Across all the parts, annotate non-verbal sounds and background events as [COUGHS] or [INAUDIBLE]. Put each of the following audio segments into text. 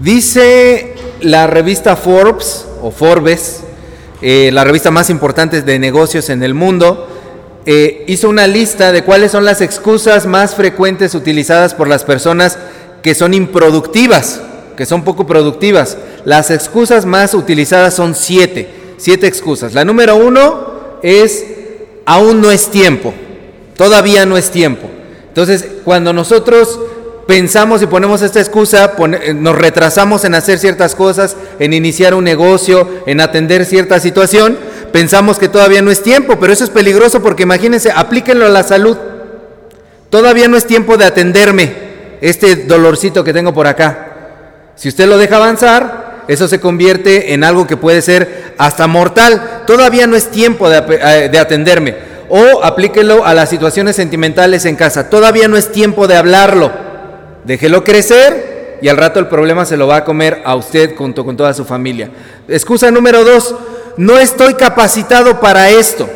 Dice la revista Forbes o Forbes, eh, la revista más importante de negocios en el mundo, eh, hizo una lista de cuáles son las excusas más frecuentes utilizadas por las personas que son improductivas, que son poco productivas. Las excusas más utilizadas son siete, siete excusas. La número uno es aún no es tiempo, todavía no es tiempo. Entonces, cuando nosotros pensamos y ponemos esta excusa, eh, nos retrasamos en hacer ciertas cosas, en iniciar un negocio, en atender cierta situación, pensamos que todavía no es tiempo, pero eso es peligroso porque imagínense, aplíquenlo a la salud. Todavía no es tiempo de atenderme este dolorcito que tengo por acá. Si usted lo deja avanzar, eso se convierte en algo que puede ser hasta mortal. Todavía no es tiempo de, eh, de atenderme. O aplíquelo a las situaciones sentimentales en casa. Todavía no es tiempo de hablarlo. Déjelo crecer y al rato el problema se lo va a comer a usted junto con toda su familia. Excusa número dos, no estoy capacitado para esto.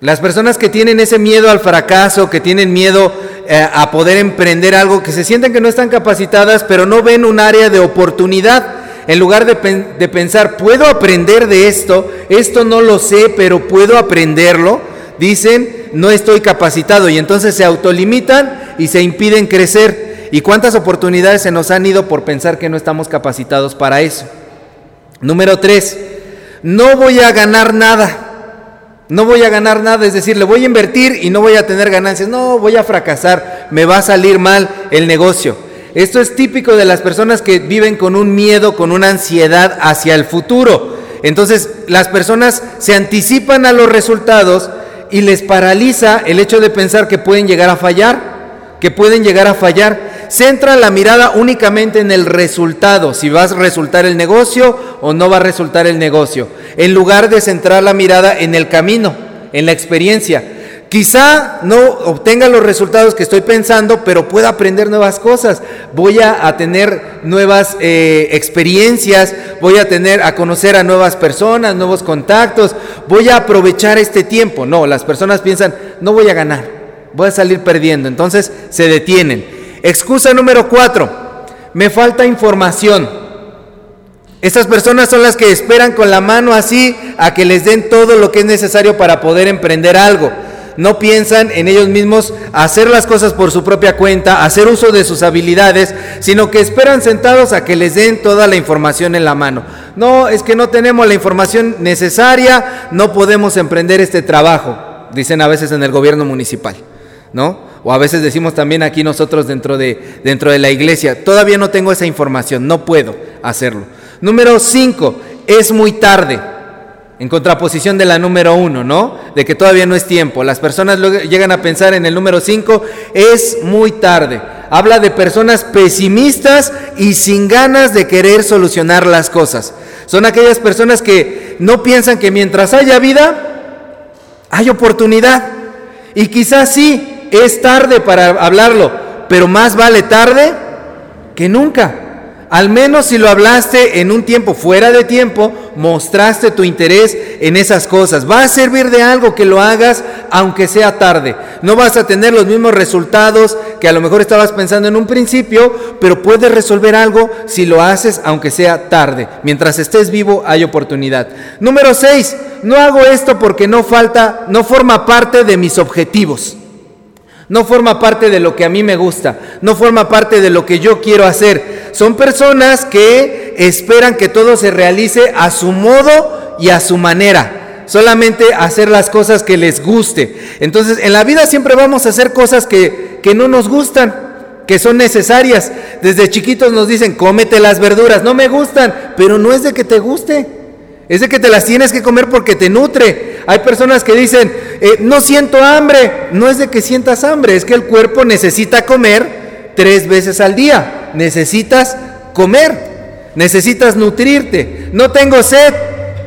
Las personas que tienen ese miedo al fracaso, que tienen miedo eh, a poder emprender algo, que se sienten que no están capacitadas, pero no ven un área de oportunidad, en lugar de, de pensar, puedo aprender de esto, esto no lo sé, pero puedo aprenderlo, dicen, no estoy capacitado y entonces se autolimitan y se impiden crecer. ¿Y cuántas oportunidades se nos han ido por pensar que no estamos capacitados para eso? Número tres, no voy a ganar nada. No voy a ganar nada, es decir, le voy a invertir y no voy a tener ganancias. No, voy a fracasar, me va a salir mal el negocio. Esto es típico de las personas que viven con un miedo, con una ansiedad hacia el futuro. Entonces, las personas se anticipan a los resultados y les paraliza el hecho de pensar que pueden llegar a fallar, que pueden llegar a fallar. Centra la mirada únicamente en el resultado, si va a resultar el negocio o no va a resultar el negocio, en lugar de centrar la mirada en el camino, en la experiencia. Quizá no obtenga los resultados que estoy pensando, pero pueda aprender nuevas cosas. Voy a, tener nuevas eh, experiencias, voy a tener a conocer a nuevas personas, nuevos contactos. Voy a aprovechar este tiempo. No, las personas piensan, no voy a ganar, voy a salir perdiendo. Entonces se detienen. Excusa número cuatro, me falta información. Estas personas son las que esperan con la mano así a que les den todo lo que es necesario para poder emprender algo no piensan en ellos mismos hacer las cosas por su propia cuenta, hacer uso de sus habilidades, sino que esperan sentados a que les den toda la información en la mano. No, es que no tenemos la información necesaria, no podemos emprender este trabajo, dicen a veces en el gobierno municipal, ¿no? O a veces decimos también aquí nosotros dentro de, dentro de la iglesia, todavía no tengo esa información, no puedo hacerlo. Número cinco, es muy tarde en contraposición de la número uno, ¿no? De que todavía no es tiempo. Las personas llegan a pensar en el número cinco, es muy tarde. Habla de personas pesimistas y sin ganas de querer solucionar las cosas. Son aquellas personas que no piensan que mientras haya vida, hay oportunidad. Y quizás sí, es tarde para hablarlo, pero más vale tarde que nunca. Al menos si lo hablaste en un tiempo fuera de tiempo, mostraste tu interés en esas cosas. Va a servir de algo que lo hagas aunque sea tarde. No vas a tener los mismos resultados que a lo mejor estabas pensando en un principio, pero puedes resolver algo si lo haces aunque sea tarde. Mientras estés vivo hay oportunidad. Número 6. No hago esto porque no falta, no forma parte de mis objetivos no forma parte de lo que a mí me gusta, no forma parte de lo que yo quiero hacer. Son personas que esperan que todo se realice a su modo y a su manera. Solamente hacer las cosas que les guste. Entonces, en la vida siempre vamos a hacer cosas que, que no nos gustan que son necesarias. Desde chiquitos nos dicen, cómete las verduras, no me gustan, pero no es de que te guste. Es de que te las tienes que comer porque te nutre. Hay personas que dicen, eh, no siento hambre. No es de que sientas hambre, es que el cuerpo necesita comer tres veces al día. Necesitas comer, necesitas nutrirte. No tengo sed,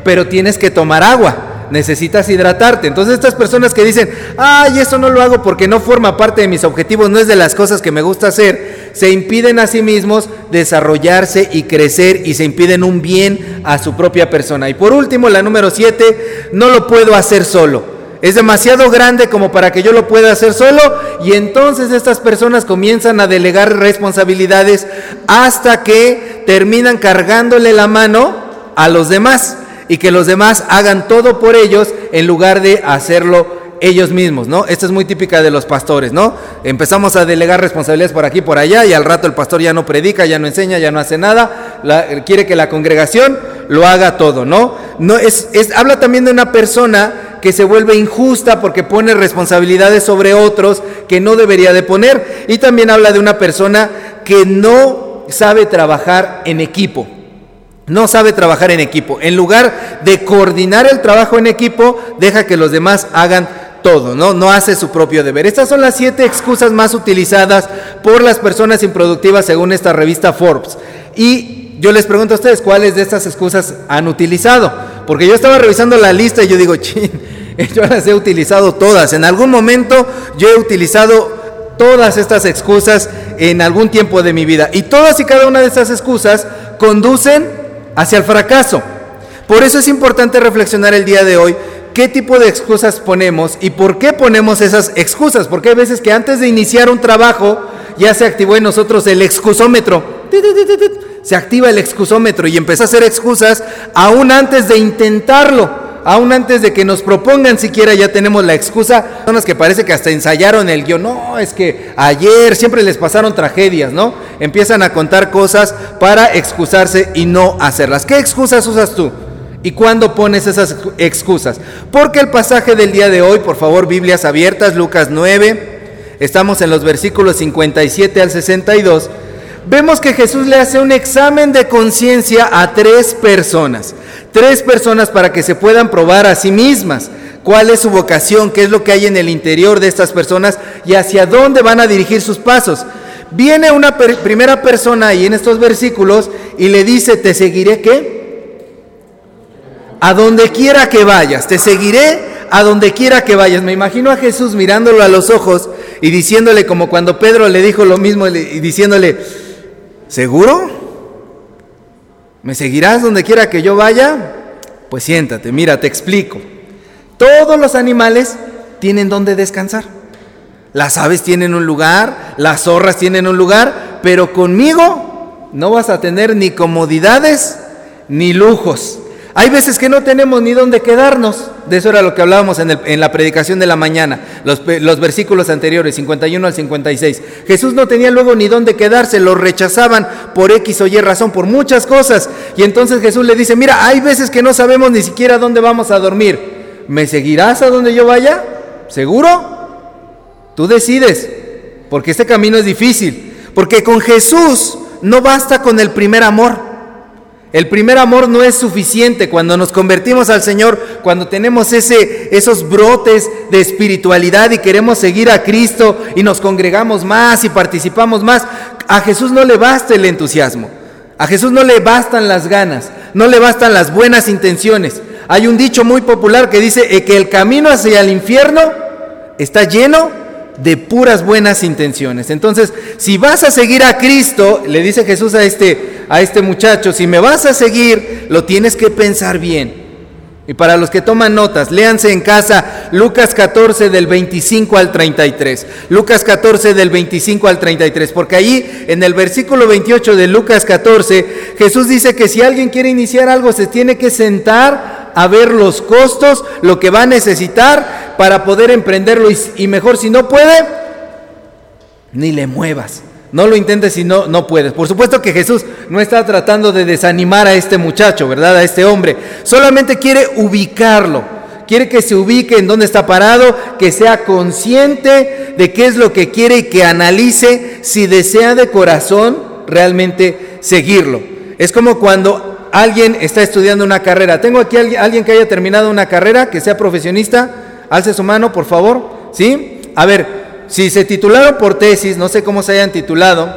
pero tienes que tomar agua necesitas hidratarte. Entonces estas personas que dicen, ay, eso no lo hago porque no forma parte de mis objetivos, no es de las cosas que me gusta hacer, se impiden a sí mismos desarrollarse y crecer y se impiden un bien a su propia persona. Y por último, la número siete, no lo puedo hacer solo. es demasiado grande como para que yo lo pueda hacer solo y entonces estas personas comienzan a delegar responsabilidades hasta que terminan cargándole la mano a los demás y que los demás hagan todo por ellos en lugar de hacerlo ellos mismos, ¿no? Esta es muy típica de los pastores, ¿no? Empezamos a delegar responsabilidades por aquí, por allá, y al rato el pastor ya no predica, ya no enseña, ya no hace nada, quiere que la congregación lo haga todo, ¿no? no es, es, habla también de una persona que se vuelve injusta porque pone responsabilidades sobre otros que no debería de poner, y también habla de una persona que no sabe trabajar en equipo. No sabe trabajar en equipo. En lugar de coordinar el trabajo en equipo, deja que los demás hagan todo, ¿no? No hace su propio deber. Estas son las siete excusas más utilizadas por las personas improductivas según esta revista Forbes. Y yo les pregunto a ustedes, ¿cuáles de estas excusas han utilizado? Porque yo estaba revisando la lista y yo digo, [LAUGHS] chin, yo las he utilizado todas. En algún momento yo he utilizado todas estas excusas en algún tiempo de mi vida. Y todas y cada una de estas excusas conducen hacia el fracaso. Por eso es importante reflexionar el día de hoy qué tipo de excusas ponemos y por qué ponemos esas excusas. Porque hay veces que antes de iniciar un trabajo ya se activó en nosotros el excusómetro. Se activa el excusómetro y empieza a hacer excusas aún antes de intentarlo. Aún antes de que nos propongan siquiera ya tenemos la excusa. Personas que parece que hasta ensayaron el guion. No, es que ayer siempre les pasaron tragedias, ¿no? Empiezan a contar cosas para excusarse y no hacerlas. ¿Qué excusas usas tú? ¿Y cuándo pones esas excusas? Porque el pasaje del día de hoy, por favor, Biblias abiertas, Lucas 9, estamos en los versículos 57 al 62, vemos que Jesús le hace un examen de conciencia a tres personas. Tres personas para que se puedan probar a sí mismas cuál es su vocación, qué es lo que hay en el interior de estas personas y hacia dónde van a dirigir sus pasos. Viene una primera persona ahí en estos versículos y le dice, ¿te seguiré qué? a donde quiera que vayas, te seguiré a donde quiera que vayas. Me imagino a Jesús mirándolo a los ojos y diciéndole como cuando Pedro le dijo lo mismo y diciéndole, ¿seguro? ¿Me seguirás donde quiera que yo vaya? Pues siéntate, mira, te explico. Todos los animales tienen donde descansar. Las aves tienen un lugar, las zorras tienen un lugar, pero conmigo no vas a tener ni comodidades ni lujos. Hay veces que no tenemos ni dónde quedarnos. De eso era lo que hablábamos en, la predicación de la mañana, los, los, versículos anteriores, 51 al 56. Jesús no tenía luego ni dónde quedarse, lo rechazaban por X o Y razón, por muchas cosas. Y entonces Jesús le dice, mira, hay veces que no sabemos ni siquiera dónde vamos a dormir. ¿Me seguirás a donde yo vaya? ¿Seguro? Tú decides, porque este camino es difícil. Porque con Jesús no basta con el primer amor. El primer amor no es suficiente cuando nos convertimos al Señor, cuando tenemos ese, esos brotes de espiritualidad y queremos seguir a Cristo y nos congregamos más y participamos más. A Jesús no le basta el entusiasmo, a Jesús no le bastan las ganas, no le bastan las buenas intenciones. Hay un dicho muy popular que dice eh, que el camino hacia el infierno está lleno de puras buenas intenciones. Entonces, si vas a seguir a Cristo, le dice Jesús a este, a este muchacho, si me vas a seguir, lo tienes que pensar bien. Y para los que toman notas, léanse en casa Lucas 14 del 25 al 33. Lucas 14 del 25 al 33, porque ahí en el versículo 28 de Lucas 14, Jesús dice que si alguien quiere iniciar algo, se tiene que sentar a ver los costos, lo que va a necesitar para poder emprenderlo y, mejor si no puede, ni le muevas. No lo intentes si no, no puedes. Por supuesto que Jesús no está tratando de desanimar a este muchacho, ¿verdad? A este hombre. Solamente quiere ubicarlo. Quiere que se ubique en dónde está parado, que sea consciente de qué es lo que quiere y que analice si desea de corazón realmente seguirlo. Es como cuando alguien está estudiando una carrera. Tengo aquí alguien que haya terminado una carrera, que sea profesionista. Alce su mano, por favor. ¿Sí? A ver, si se titularon por tesis, no sé cómo se hayan titulado.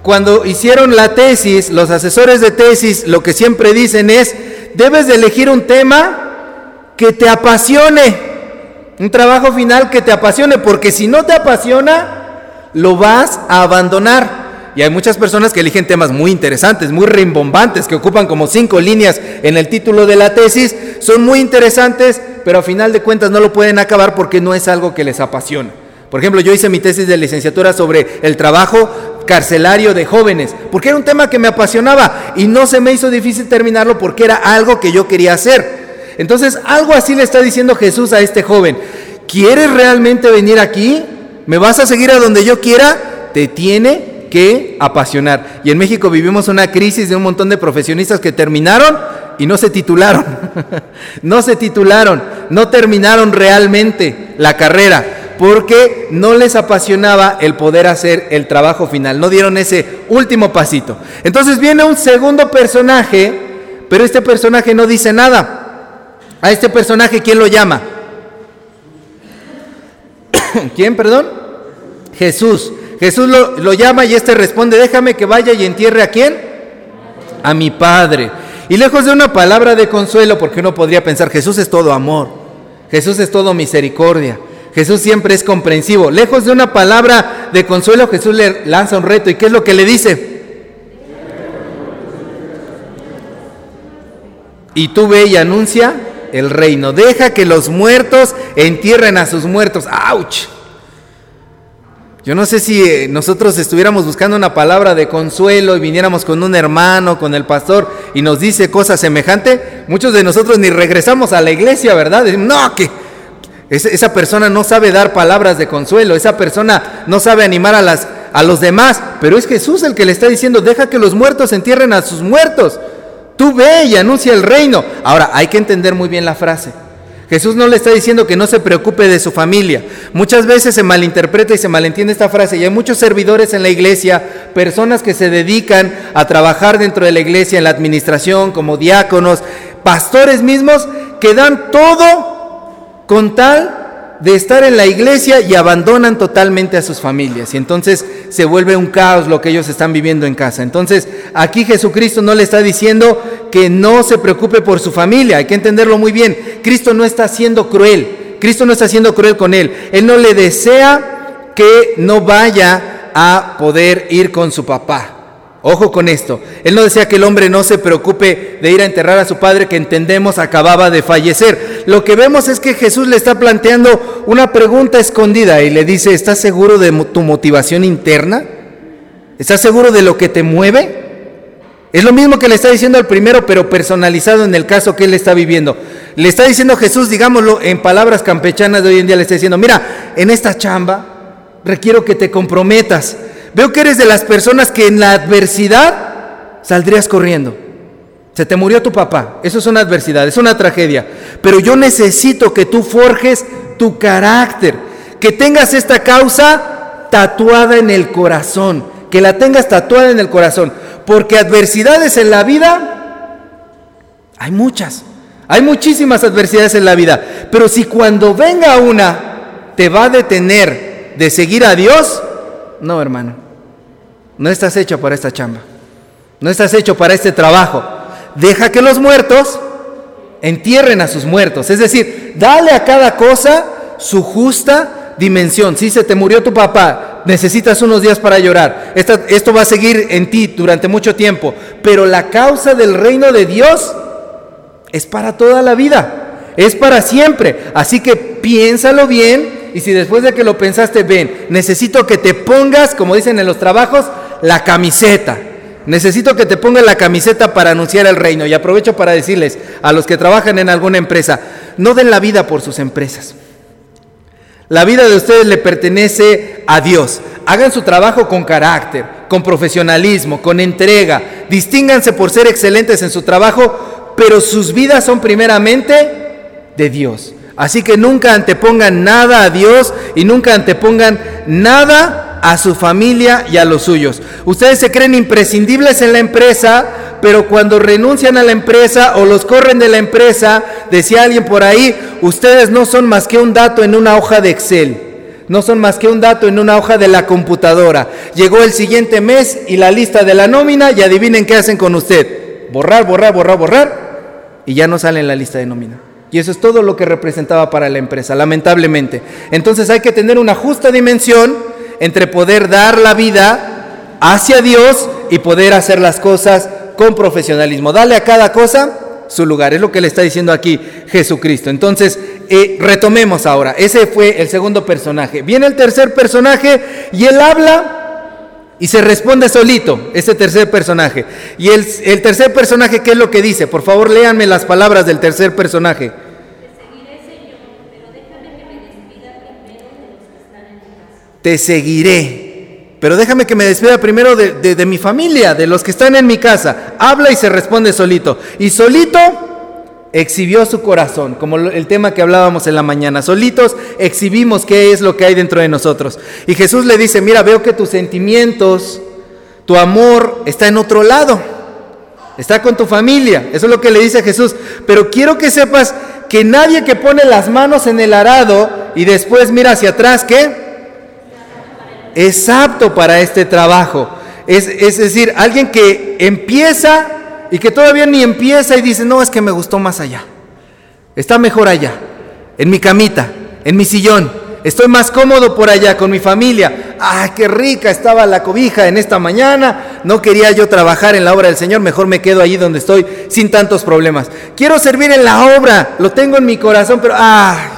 Cuando hicieron la tesis, los asesores de tesis lo que siempre dicen es, debes de elegir un tema que te apasione. Un trabajo final que te apasione, porque si no te apasiona, lo vas a abandonar. Y hay muchas personas que eligen temas muy interesantes, muy rimbombantes, que ocupan como cinco líneas en el título de la tesis. Son muy interesantes, pero a final de cuentas no lo pueden acabar porque no es algo que les apasiona. Por ejemplo, yo hice mi tesis de licenciatura sobre el trabajo carcelario de jóvenes, porque era un tema que me apasionaba y no se me hizo difícil terminarlo porque era algo que yo quería hacer. Entonces, algo así le está diciendo Jesús a este joven. ¿Quieres realmente venir aquí? ¿Me vas a seguir a donde yo quiera? Te tiene que apasionar. Y en México vivimos una crisis de un montón de profesionistas que terminaron y no se titularon. [LAUGHS] no se titularon, no terminaron realmente la carrera porque no les apasionaba el poder hacer el trabajo final, no dieron ese último pasito. Entonces viene un segundo personaje, pero este personaje no dice nada. A este personaje, ¿quién lo llama? [COUGHS] ¿Quién, perdón? Jesús. Jesús lo, lo, llama y este responde, déjame que vaya y entierre a quién? A mi Padre. Y lejos de una palabra de consuelo, porque uno podría pensar, Jesús es todo amor, Jesús es todo misericordia, Jesús siempre es comprensivo. Lejos de una palabra de consuelo, Jesús le lanza un reto. ¿Y qué es lo que le dice? Y tú ve y anuncia el reino. Deja que los muertos entierren a sus muertos. ¡Auch! Yo no sé si eh, nosotros estuviéramos buscando una palabra de consuelo y viniéramos con un hermano, con el pastor, y nos dice cosas semejantes. Muchos de nosotros ni regresamos a la iglesia, ¿verdad? No, que esa persona no sabe dar palabras de consuelo, esa persona no sabe animar a, las, a los demás, pero es Jesús el que le está diciendo, deja que los muertos entierren a sus muertos. Tú ve y anuncia el reino. Ahora, hay que entender muy bien la frase. Jesús no le está diciendo que no se preocupe de su familia. Muchas veces se malinterpreta y se malentiende esta frase y hay muchos servidores en la iglesia, personas que se dedican a trabajar dentro de la iglesia en la administración como diáconos, pastores mismos que dan todo con tal de estar en la iglesia y abandonan totalmente a sus familias. Y entonces se vuelve un caos lo que ellos están viviendo en casa. Entonces aquí Jesucristo no le está diciendo que no se preocupe por su familia. Hay que entenderlo muy bien. Cristo no está siendo cruel. Cristo no está siendo cruel con él. Él no le desea que no vaya a poder ir con su papá. Ojo con esto. Él no decía que el hombre no se preocupe de ir a enterrar a su padre que entendemos acababa de fallecer. Lo que vemos es que Jesús le está planteando una pregunta escondida y le dice, ¿estás seguro de tu motivación interna? ¿Estás seguro de lo que te mueve? Es lo mismo que le está diciendo al primero, pero personalizado en el caso que él está viviendo. Le está diciendo Jesús, digámoslo en palabras campechanas de hoy en día, le está diciendo, mira, en esta chamba requiero que te comprometas Veo que eres de las personas que en la adversidad saldrías corriendo. Se te murió tu papá. Eso es una adversidad, es una tragedia. Pero yo necesito que tú forjes tu carácter, que tengas esta causa tatuada en el corazón, que la tengas tatuada en el corazón. Porque adversidades en la vida, hay muchas. Hay muchísimas adversidades en la vida. Pero si cuando venga una te va a detener de seguir a Dios, no, hermano. No estás hecho para esta chamba. No estás hecho para este trabajo. Deja que los muertos entierren a sus muertos. Es decir, dale a cada cosa su justa dimensión. Si se te murió tu papá, necesitas unos días para llorar. esto va a seguir en ti durante mucho tiempo. Pero la causa del reino de Dios es para toda la vida. Es para siempre. Así que piénsalo bien y si después de que lo pensaste, ven, necesito que te pongas, como dicen en los trabajos, la camiseta. Necesito que te pongas la camiseta para anunciar el reino. Y aprovecho para decirles a los que trabajan en alguna empresa, no den la vida por sus empresas. La vida de ustedes le pertenece a Dios. Hagan su trabajo con carácter, con profesionalismo, con entrega. Distínganse por ser excelentes en su trabajo, pero sus vidas son primeramente de Dios. Así que nunca antepongan nada a Dios y nunca antepongan nada a su familia y a los suyos. Ustedes se creen imprescindibles en la empresa, pero cuando renuncian a la empresa o los corren de la empresa, decía alguien por ahí, ustedes no son más que un dato en una hoja de Excel. No son más que un dato en una hoja de la computadora. Llegó el siguiente mes y la lista de la nómina y adivinen qué hacen con usted. Borrar, borrar, borrar, borrar y ya no sale en la lista de nómina. Y eso es todo lo que representaba para la empresa, lamentablemente. Entonces hay que tener una justa dimensión entre poder dar la vida hacia Dios y poder hacer las cosas con profesionalismo. Dale a cada cosa su lugar. Es lo que le está diciendo aquí Jesucristo. Entonces, eh, retomemos ahora. Ese fue el segundo personaje. Viene el tercer personaje y él habla y se responde solito, ese tercer personaje. Y el, el tercer personaje, ¿qué es lo que dice? Por favor, léanme las palabras del tercer personaje. Te seguiré, pero déjame que me despida primero de, mi familia, de los que están en mi casa. Habla y se responde solito. Y solito exhibió su corazón, como el tema que hablábamos en la mañana. Solitos exhibimos qué es lo que hay dentro de nosotros. Y Jesús le dice, mira, veo que tus sentimientos, tu amor está en otro lado. Está con tu familia. Eso es lo que le dice Jesús. Pero quiero que sepas que nadie que pone las manos en el arado y después mira hacia atrás, ¿qué? Es apto para este trabajo. Es, decir, alguien que empieza y que todavía ni empieza y dice, no, es que me gustó más allá. Está mejor allá, en mi camita, en mi sillón. Estoy más cómodo por allá con mi familia. ¡Ah, qué rica estaba la cobija en esta mañana! No quería yo trabajar en la obra del Señor, mejor me quedo allí donde estoy sin tantos problemas. Quiero servir en la obra, lo tengo en mi corazón, pero ¡ah!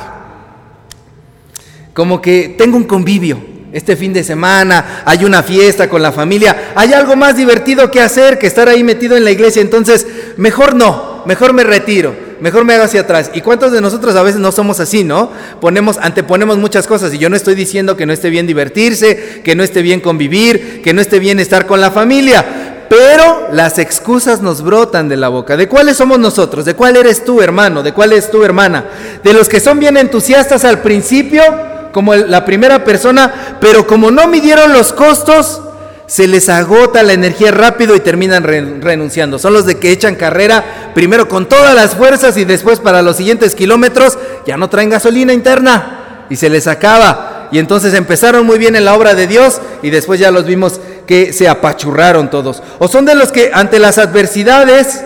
Como que tengo un convivio este fin de semana, hay una fiesta con la familia, hay algo más divertido que hacer que estar ahí metido en la iglesia, entonces mejor no, mejor me retiro, mejor me hago hacia atrás. ¿Y cuántos de nosotros a veces no somos así, no? Ponemos, anteponemos muchas cosas y yo no estoy diciendo que no esté bien divertirse, que no esté bien convivir, que no esté bien estar con la familia, pero las excusas nos brotan de la boca. ¿De cuáles somos nosotros? ¿De cuál eres tú, hermano? ¿De cuál es tu hermana? ¿De los que son bien entusiastas al principio? Como la primera persona, pero como no midieron los costos, se les agota la energía rápido y terminan renunciando. Son los de que echan carrera primero con todas las fuerzas y después para los siguientes kilómetros ya no traen gasolina interna y se les acaba. Y entonces empezaron muy bien en la obra de Dios y después ya los vimos que se apachurraron todos. O son de los que ante las adversidades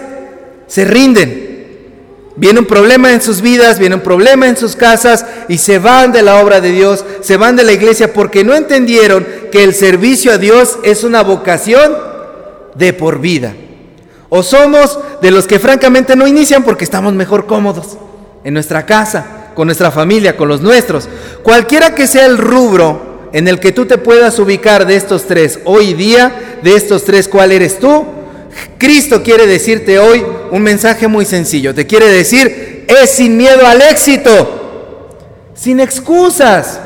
se rinden Viene un problema en sus vidas, viene un problema en sus casas y se van de la obra de Dios, se van de la iglesia porque no entendieron que el servicio a Dios es una vocación de por vida. O somos de los que francamente no inician porque estamos mejor cómodos en nuestra casa, con nuestra familia, con los nuestros. Cualquiera que sea el rubro en el que tú te puedas ubicar de estos tres hoy día, de estos tres, ¿cuál eres tú? Cristo quiere decirte hoy un mensaje muy sencillo. Te quiere decir, es sin miedo al éxito, sin excusas,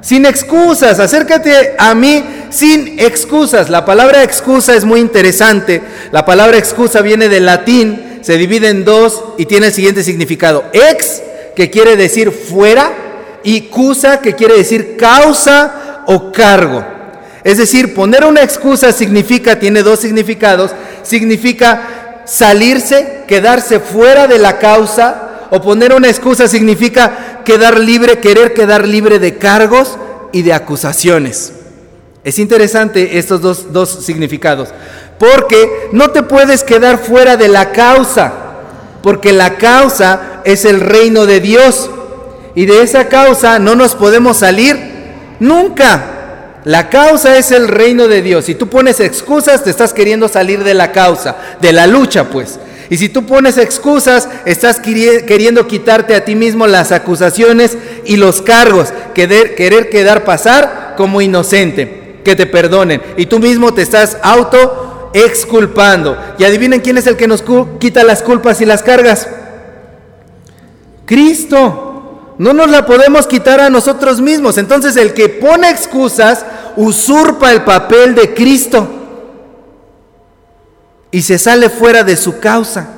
sin excusas. Acércate a mí sin excusas. La palabra excusa es muy interesante. La palabra excusa viene del latín, se divide en dos y tiene el siguiente significado. Ex, que quiere decir fuera, y cusa, que quiere decir causa o cargo. Es decir, poner una excusa significa, tiene dos significados, significa salirse, quedarse fuera de la causa, o poner una excusa significa quedar libre, querer quedar libre de cargos y de acusaciones. Es interesante estos dos, dos significados, porque no te puedes quedar fuera de la causa, porque la causa es el reino de Dios, y de esa causa no nos podemos salir nunca. La causa es el reino de Dios. Si tú pones excusas, te estás queriendo salir de la causa, de la lucha, pues. Y si tú pones excusas, estás queriendo quitarte a ti mismo las acusaciones y los cargos, querer, querer quedar pasar como inocente, que te perdonen. Y tú mismo te estás auto exculpando. Y adivinen quién es el que nos quita las culpas y las cargas. Cristo. No nos la podemos quitar a nosotros mismos. Entonces el que pone excusas usurpa el papel de Cristo y se sale fuera de su causa,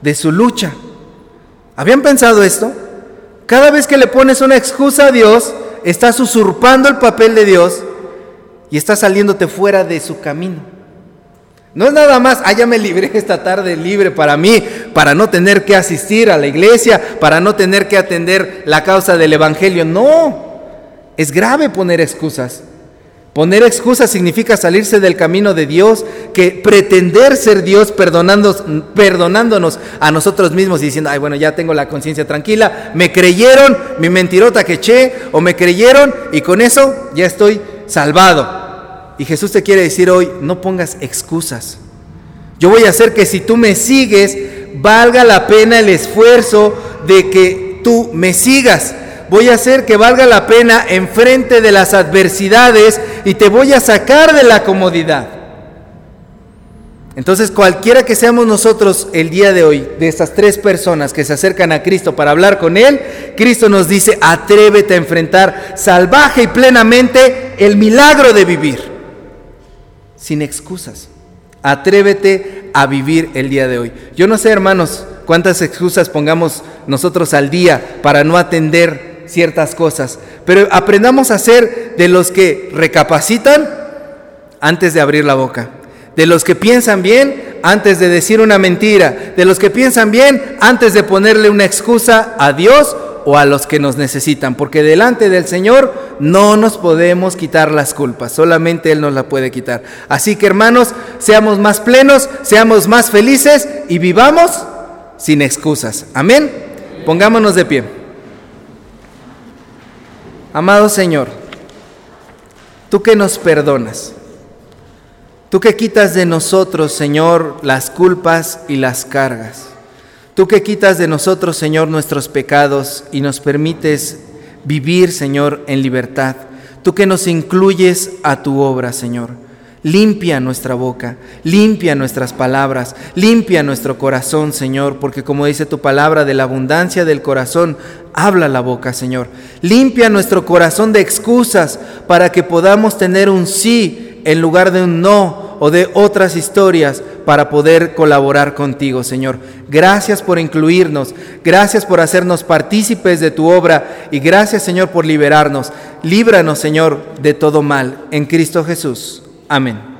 de su lucha. ¿Habían pensado esto? Cada vez que le pones una excusa a Dios, estás usurpando el papel de Dios y estás saliéndote fuera de su camino. No es nada más, ah, ya me libré esta tarde libre para mí, para no tener que asistir a la iglesia, para no tener que atender la causa del Evangelio. No, es grave poner excusas. Poner excusas significa salirse del camino de Dios, que pretender ser Dios perdonándonos, perdonándonos a nosotros mismos y diciendo, ay, bueno, ya tengo la conciencia tranquila, me creyeron mi mentirota que eché, o me creyeron y con eso ya estoy salvado. Y Jesús te quiere decir hoy, no pongas excusas. Yo voy a hacer que si tú me sigues, valga la pena el esfuerzo de que tú me sigas. Voy a hacer que valga la pena enfrente de las adversidades y te voy a sacar de la comodidad. Entonces, cualquiera que seamos nosotros el día de hoy, de estas tres personas que se acercan a Cristo para hablar con Él, Cristo nos dice, atrévete a enfrentar salvaje y plenamente el milagro de vivir, sin excusas. Atrévete a vivir el día de hoy. Yo no sé, hermanos, cuántas excusas pongamos nosotros al día para no atender ciertas cosas, pero aprendamos a ser de los que recapacitan antes de abrir la boca de los que piensan bien antes de decir una mentira, de los que piensan bien antes de ponerle una excusa a Dios o a los que nos necesitan, porque delante del Señor no nos podemos quitar las culpas, solamente Él nos la puede quitar. Así que hermanos, seamos más plenos, seamos más felices y vivamos sin excusas. Amén. Pongámonos de pie. Amado Señor, tú que nos perdonas, Tú que quitas de nosotros, Señor, las culpas y las cargas. Tú que quitas de nosotros, Señor, nuestros pecados y nos permites vivir, Señor, en libertad. Tú que nos incluyes a tu obra, Señor. Limpia nuestra boca, limpia nuestras palabras, limpia nuestro corazón, Señor, porque como dice tu palabra, de la abundancia del corazón habla la boca, Señor. Limpia nuestro corazón de excusas para que podamos tener un sí en lugar de un no o de otras historias para poder colaborar contigo, Señor. Gracias por incluirnos, gracias por hacernos partícipes de tu obra y gracias, Señor, por liberarnos. Líbranos, Señor, de todo mal. En Cristo Jesús. Amén.